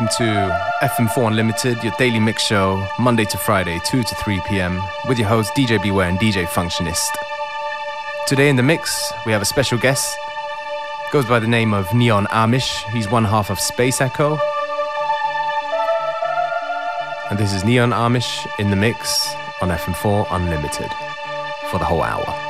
welcome to FM4 Unlimited, your daily mix show, Monday to Friday, 2 to 3 p.m., with your hosts DJ Beware and DJ Functionist. Today in the mix, we have a special guest. Goes by the name of Neon Amish. He's one half of Space Echo. And this is Neon Amish in the mix on FM4 Unlimited for the whole hour.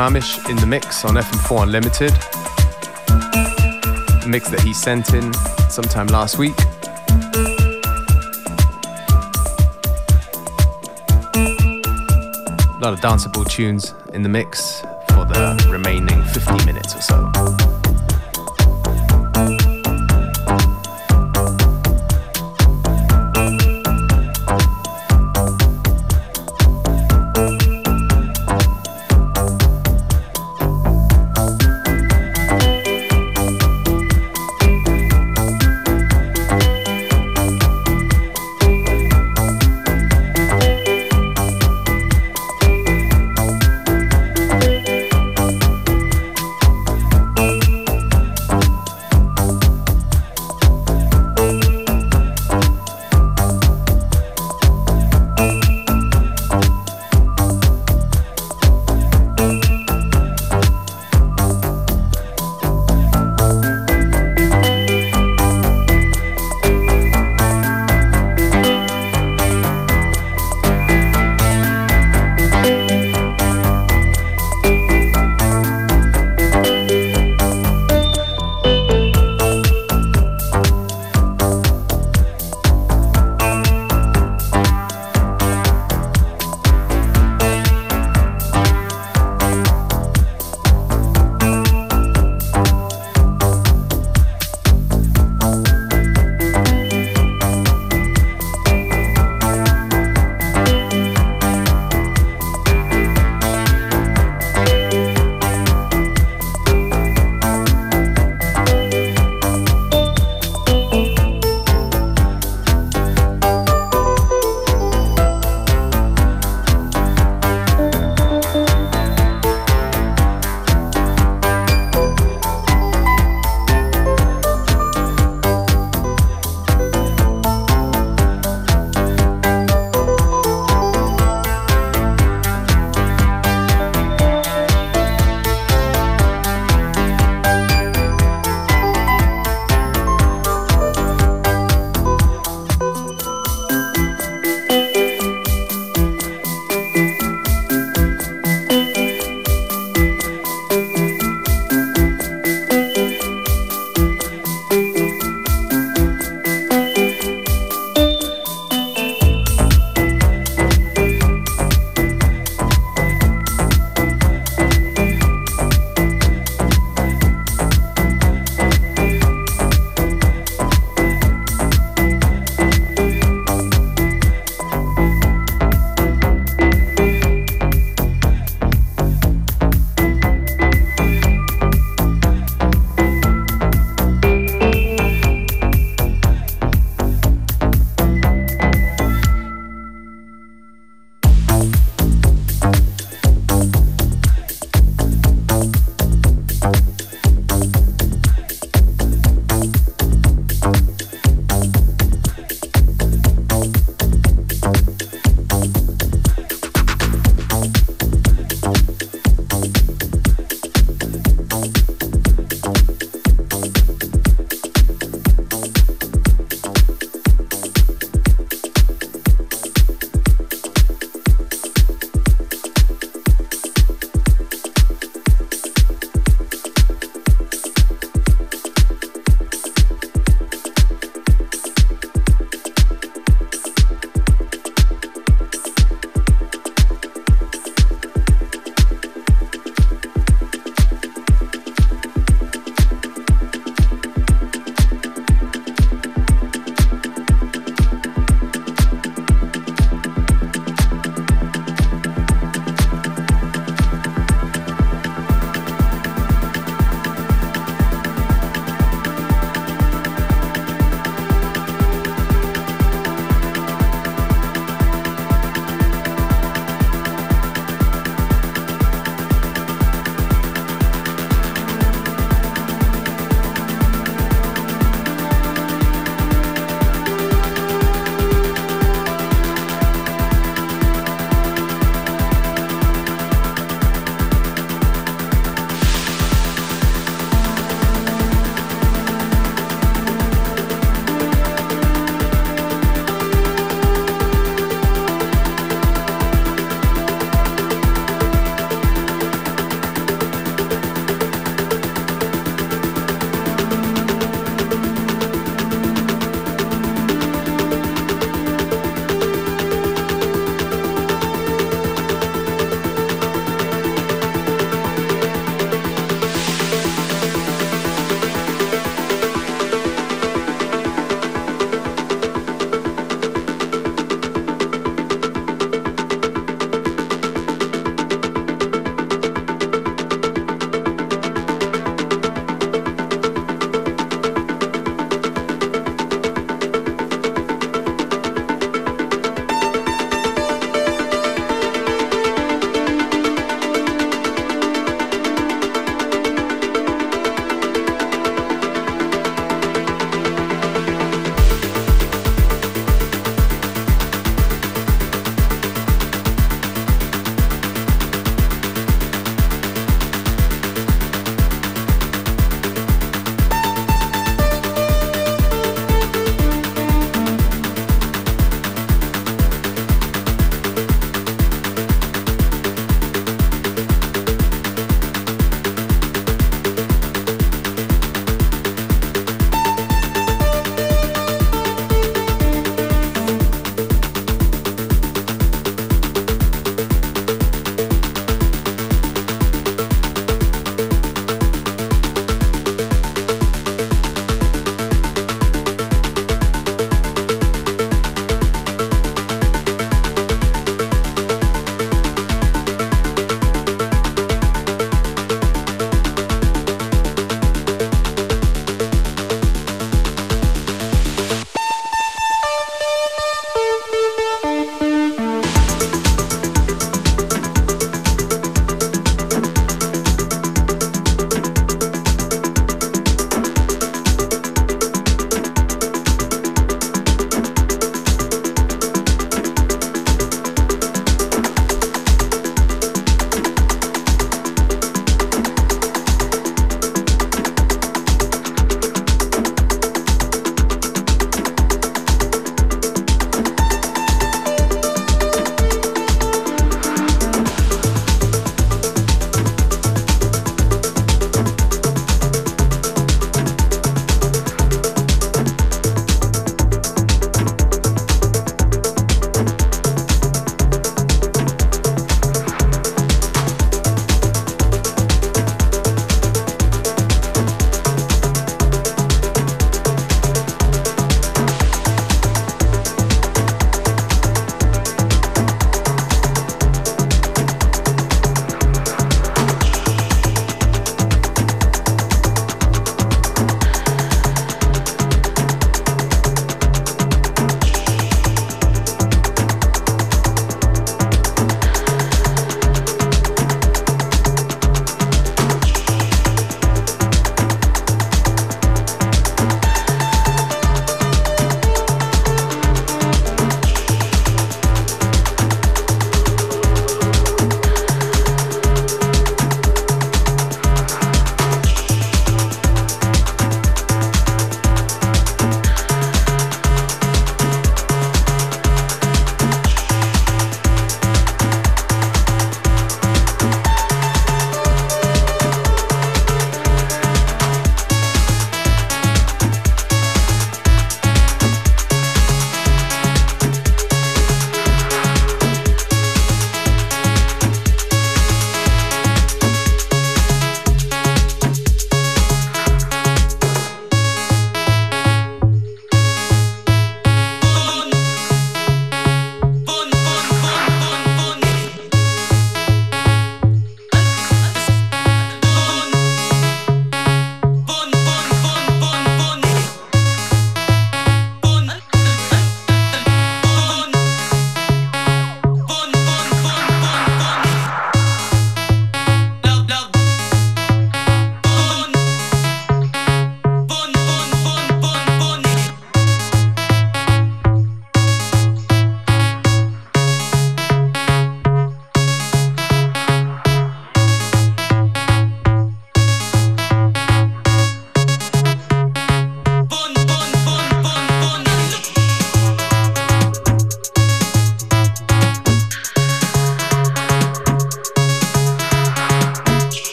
Amish in the mix on FM4 Unlimited. A mix that he sent in sometime last week. A lot of danceable tunes in the mix for the remaining 50 minutes or so.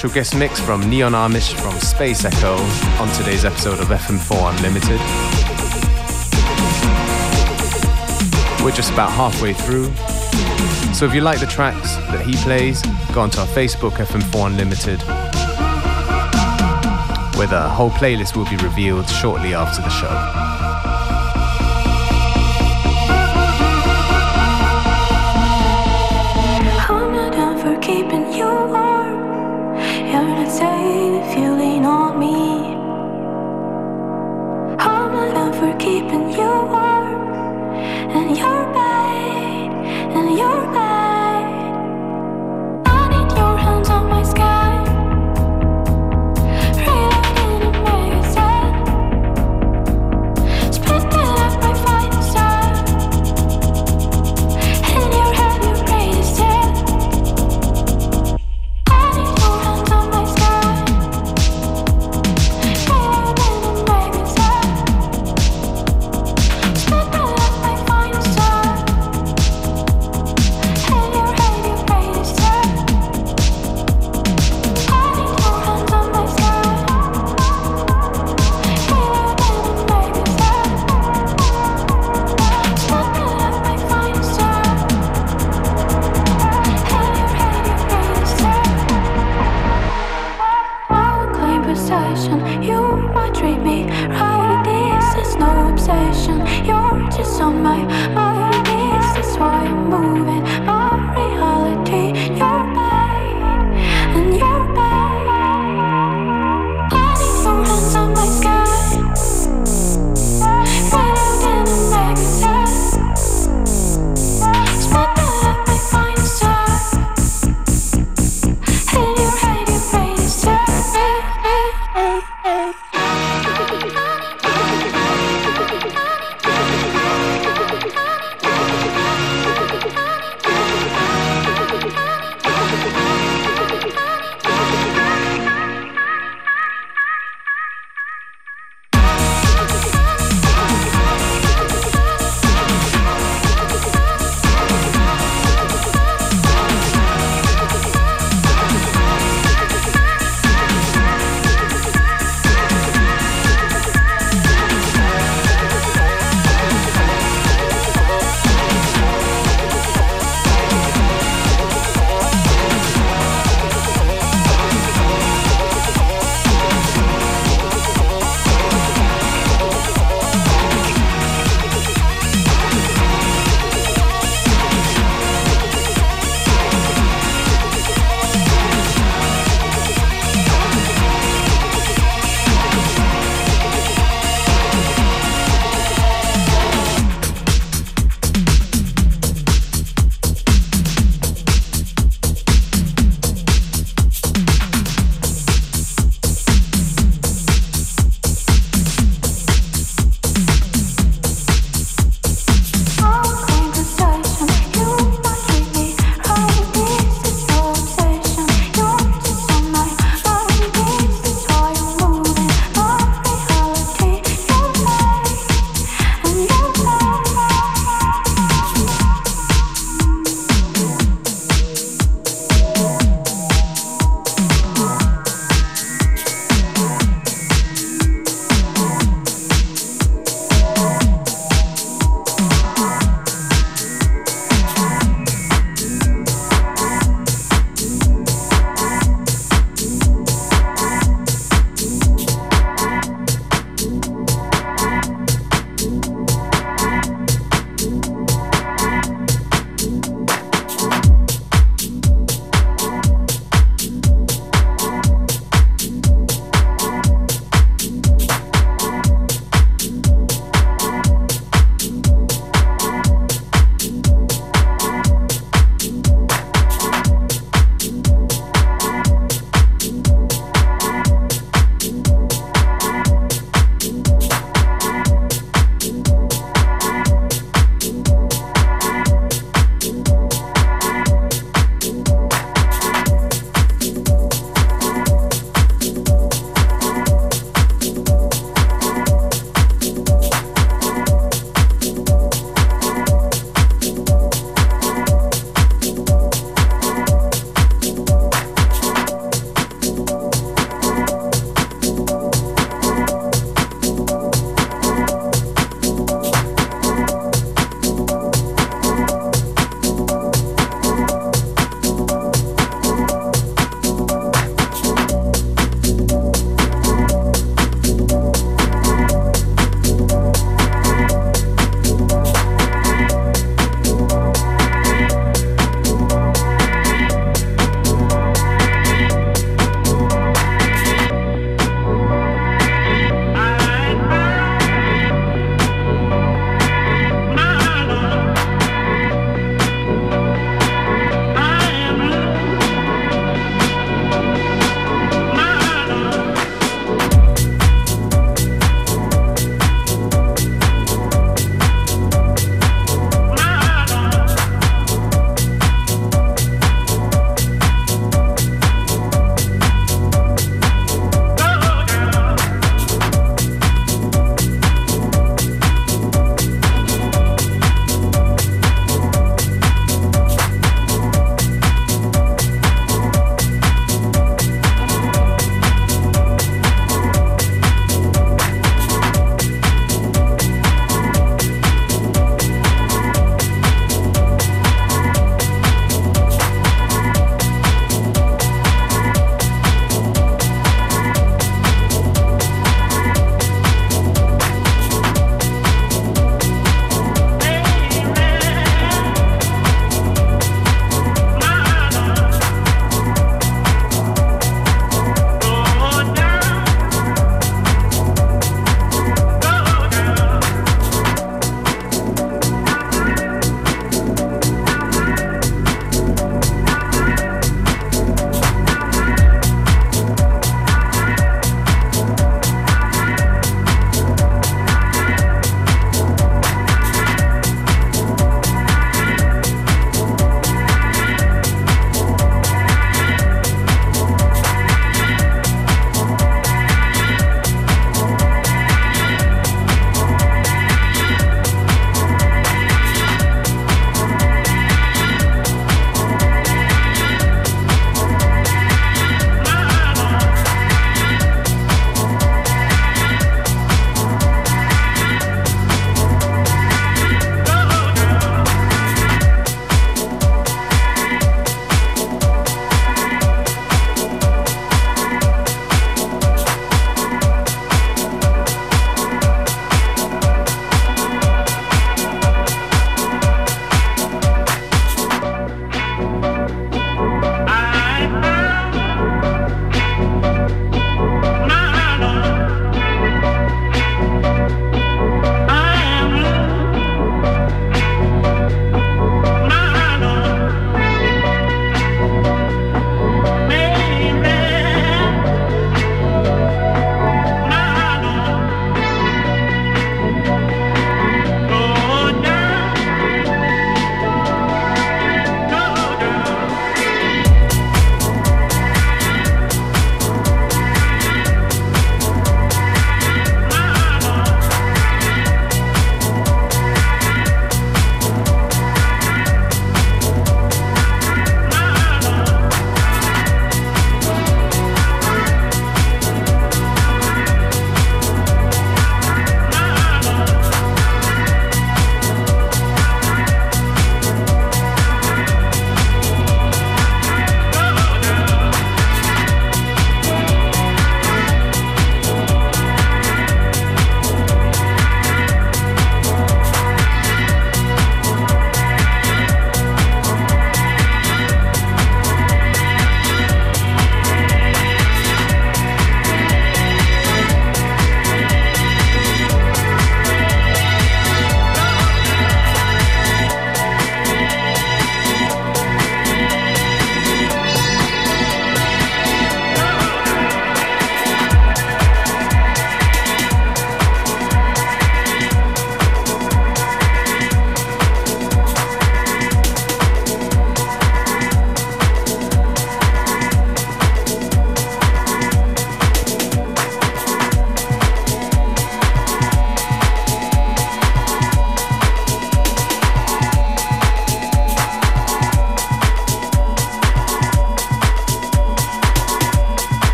Special guest mix from Neon Amish from Space Echo on today's episode of FM4 Unlimited. We're just about halfway through, so if you like the tracks that he plays, go onto our Facebook FM4 Unlimited, where the whole playlist will be revealed shortly after the show.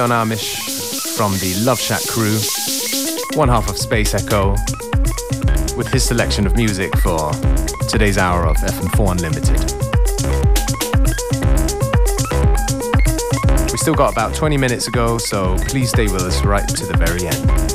Neon Amish from the Love Shack crew, one half of Space Echo, with his selection of music for today's hour of FM4 Unlimited. We still got about 20 minutes ago, so please stay with us right to the very end.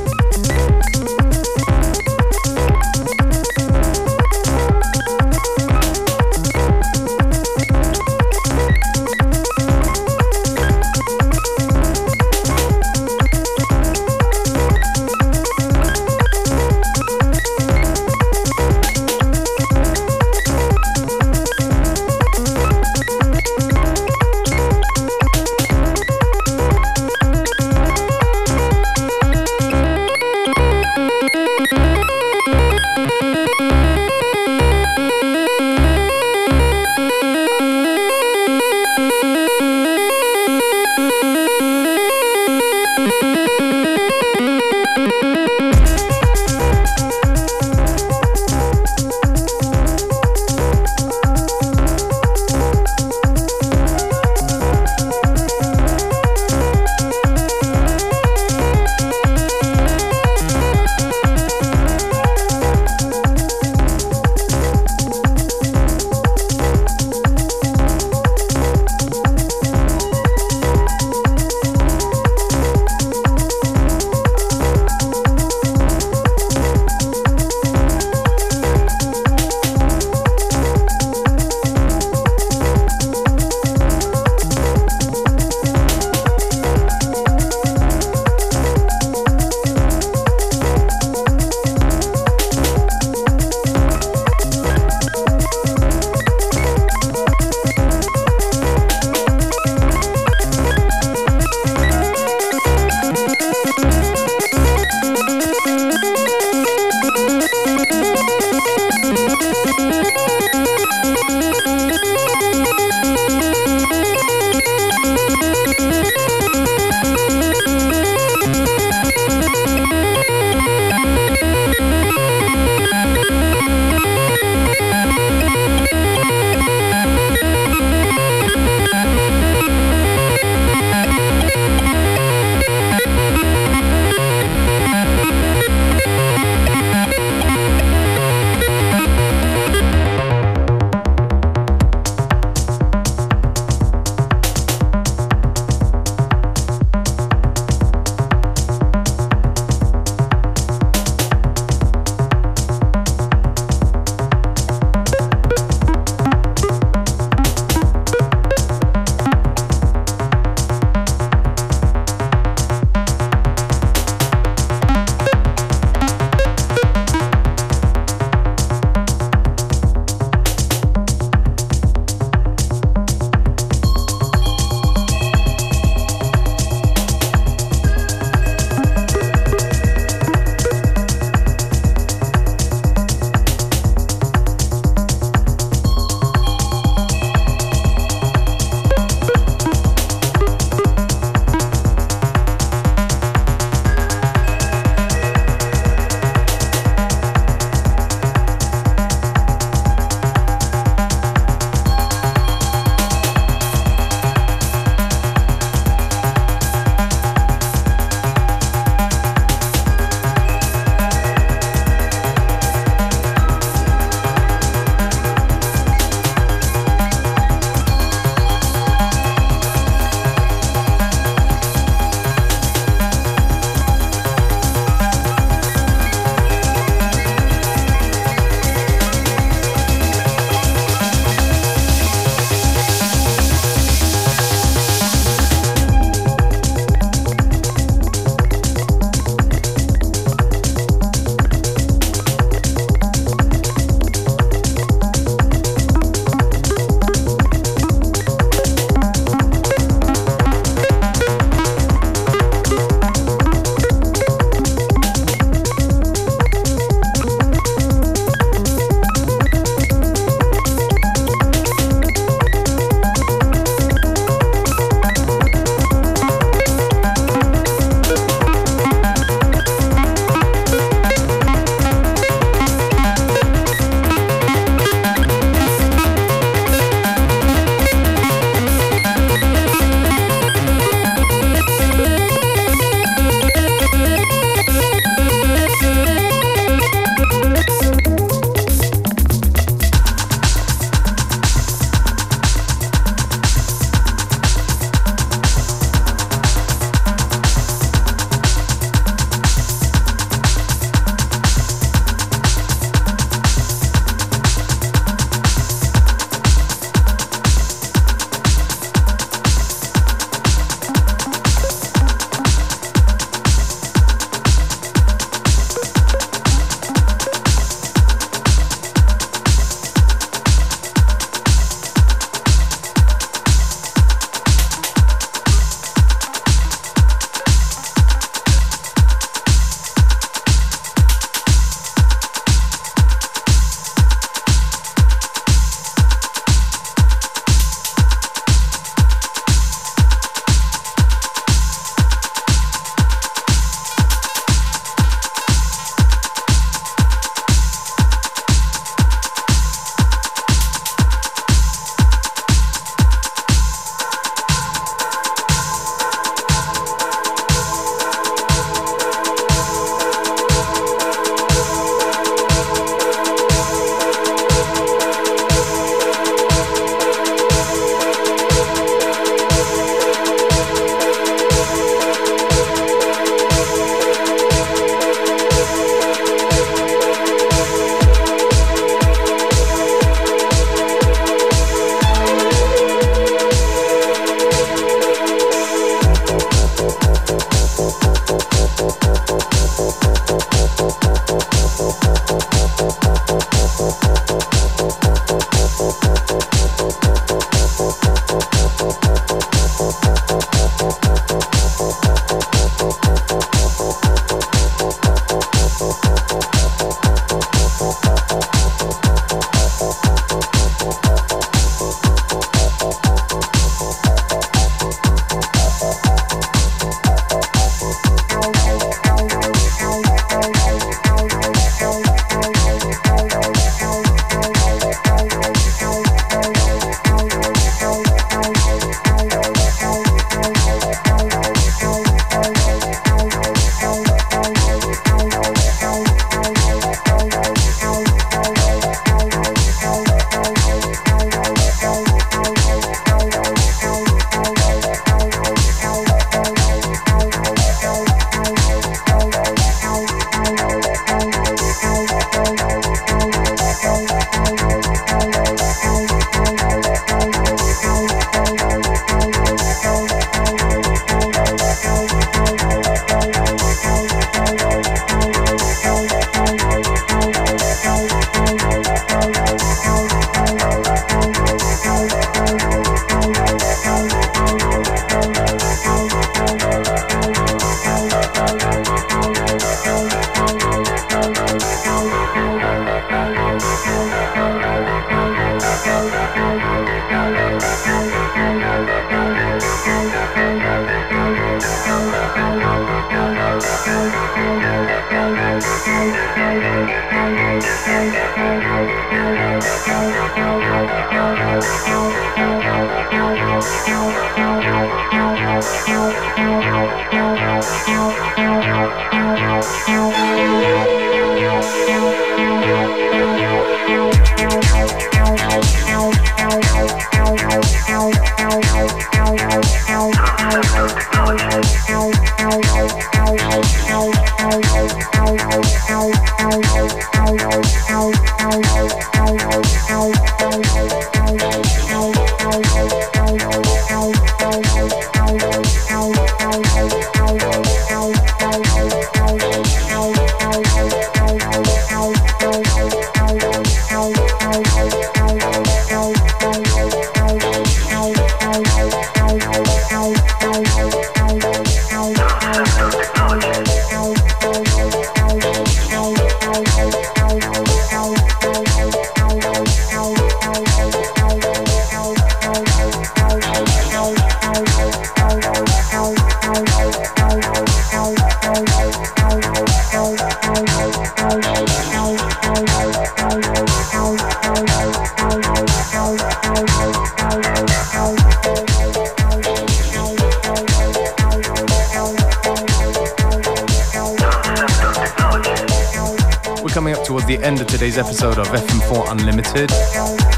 Today's episode of FM4 Unlimited,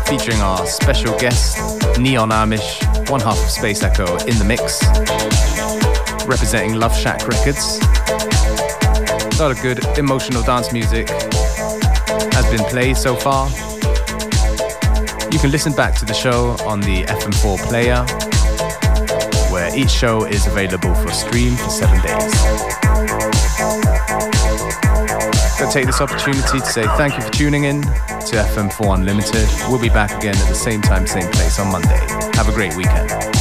featuring our special guest, Neon Amish, one half of Space Echo, in the mix, representing Love Shack Records. A lot of good emotional dance music has been played so far. You can listen back to the show on the FM4 player, where each show is available for stream for seven days take this opportunity to say thank you for tuning in to FM4 Unlimited. We'll be back again at the same time, same place on Monday. Have a great weekend.